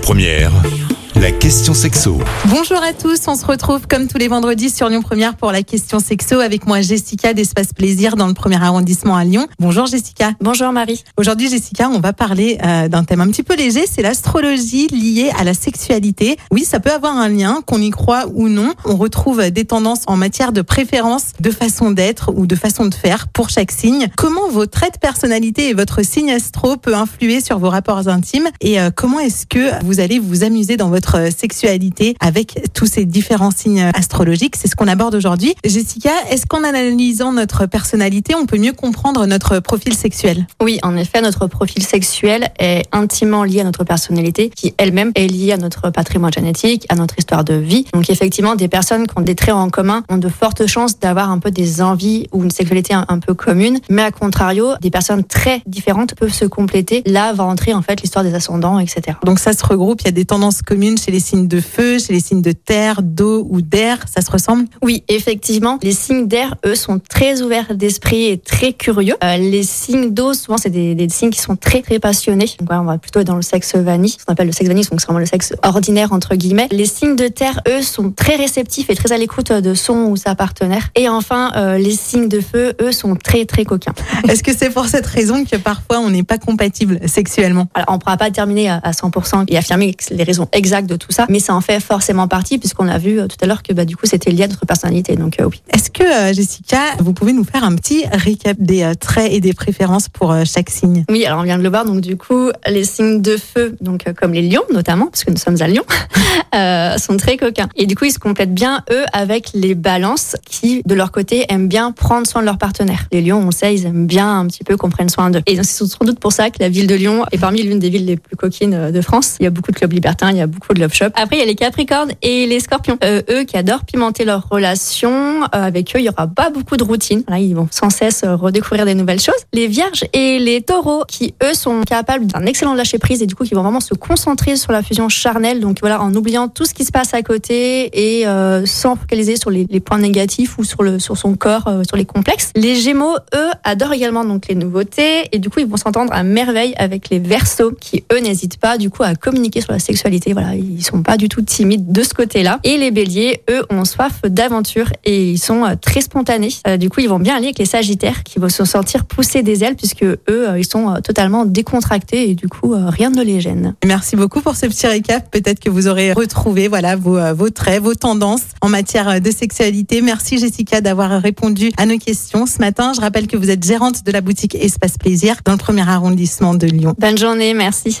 Première, la question sexo. Bonjour à tous, on se retrouve comme tous les vendredis sur Lyon Première pour la question sexo avec moi Jessica d'Espace Plaisir dans le premier arrondissement à Lyon. Bonjour Jessica. Bonjour Marie. Aujourd'hui Jessica, on va parler euh, d'un thème un petit peu léger, c'est l'astrologie liée à la sexualité. Oui, ça peut avoir un lien, qu'on y croit ou non. On retrouve des tendances en matière de préférence, de façon d'être ou de façon de faire pour chaque signe. Comment vos traits de personnalité et votre signe astro peut influer sur vos rapports intimes et euh, comment est-ce que vous allez vous amuser dans votre sexualité avec tous ces différents signes astrologiques. C'est ce qu'on aborde aujourd'hui. Jessica, est-ce qu'en analysant notre personnalité, on peut mieux comprendre notre profil sexuel? Oui, en effet, notre profil sexuel est intimement lié à notre personnalité, qui elle-même est liée à notre patrimoine génétique, à notre histoire de vie. Donc effectivement, des personnes qui ont des traits en commun ont de fortes chances d'avoir un peu des envies ou une sexualité un, peu commune. Mais à contrario, des personnes très différentes peuvent se compléter. Là va entrer en fait l'histoire des ascendants, etc. Donc ça se regroupe, il y a des tendances communes chez les signes de feu, chez les signes de terre, d'eau ou d'air, ça se ressemble? Oui, effectivement. Les signes d'air, eux, sont très ouverts d'esprit et très curieux. Euh, les signes d'eau, souvent, c'est des, des, signes qui sont très, très passionnés. Donc, on va plutôt être dans le sexe vanille, ce qu'on appelle le sexe vanille, donc c'est vraiment le sexe ordinaire, entre guillemets. Les signes de terre, eux, sont très réceptifs et très à l'écoute de son ou sa partenaire. Et enfin, euh, les signes de feu, eux, sont très, très coquins. Est-ce que c'est pour cette raison que parfois on n'est pas compatible sexuellement? Alors, on ne pourra pas terminer à 100% et affirmer les raisons exactes de tout ça, mais ça en fait forcément partie puisqu'on a vu euh, tout à l'heure que bah, du coup c'était lié à notre personnalité. Donc euh, oui. Est-ce que euh, Jessica, vous pouvez nous faire un petit récap des traits et des préférences pour chaque signe? Oui, alors on vient de le voir. Donc du coup, les signes de feu, donc comme les lions notamment, parce que nous sommes à Lyon, sont très coquins. Et du coup, ils se complètent bien eux avec les balances qui, de leur côté, aiment bien prendre soin de leur partenaire. Les lions, on sait, ils aiment bien un petit peu qu'on prenne soin d'eux. Et c'est sans doute pour ça que la ville de Lyon est parmi l'une des villes les plus coquines de France. Il y a beaucoup de clubs libertins, il y a beaucoup de love shops. Après, il y a les Capricornes et les Scorpions. Euh, eux qui adorent pimenter leurs relations. Euh, avec eux, il y aura pas beaucoup de routine. Là, ils vont sans cesse euh, redécouvrir des nouvelles choses. Les Vierges et les Taureaux qui eux sont capables d'un excellent lâcher prise et du coup qui vont vraiment se concentrer sur la fusion charnelle. Donc voilà, en oubliant tout ce qui se passe à côté et euh, sans focaliser sur les, les, points négatifs ou sur le sur son corps, euh, sur les complexes. Les Gémeaux, eux, adorent également donc les nouveautés et du coup ils vont s'entendre à merveille avec les Verseaux qui eux n'hésitent pas du coup à communiquer sur la sexualité. Voilà, ils sont pas du tout timides de ce côté-là. Et les béliers, eux, ont soif d'aventure et ils sont euh, très spontanés. Euh, du coup, ils vont bien aller avec les sagittaires qui vont se sentir pousser des ailes puisque eux, euh, ils sont totalement décontractés et du coup, rien ne les gêne. Merci beaucoup pour ce petit récap. Peut-être que vous aurez retrouvé voilà vos, vos traits, vos tendances en matière de sexualité. Merci Jessica d'avoir répondu à nos questions ce matin. Je rappelle que vous êtes gérante de la boutique Espace Plaisir dans le premier arrondissement de Lyon. Bonne journée, merci.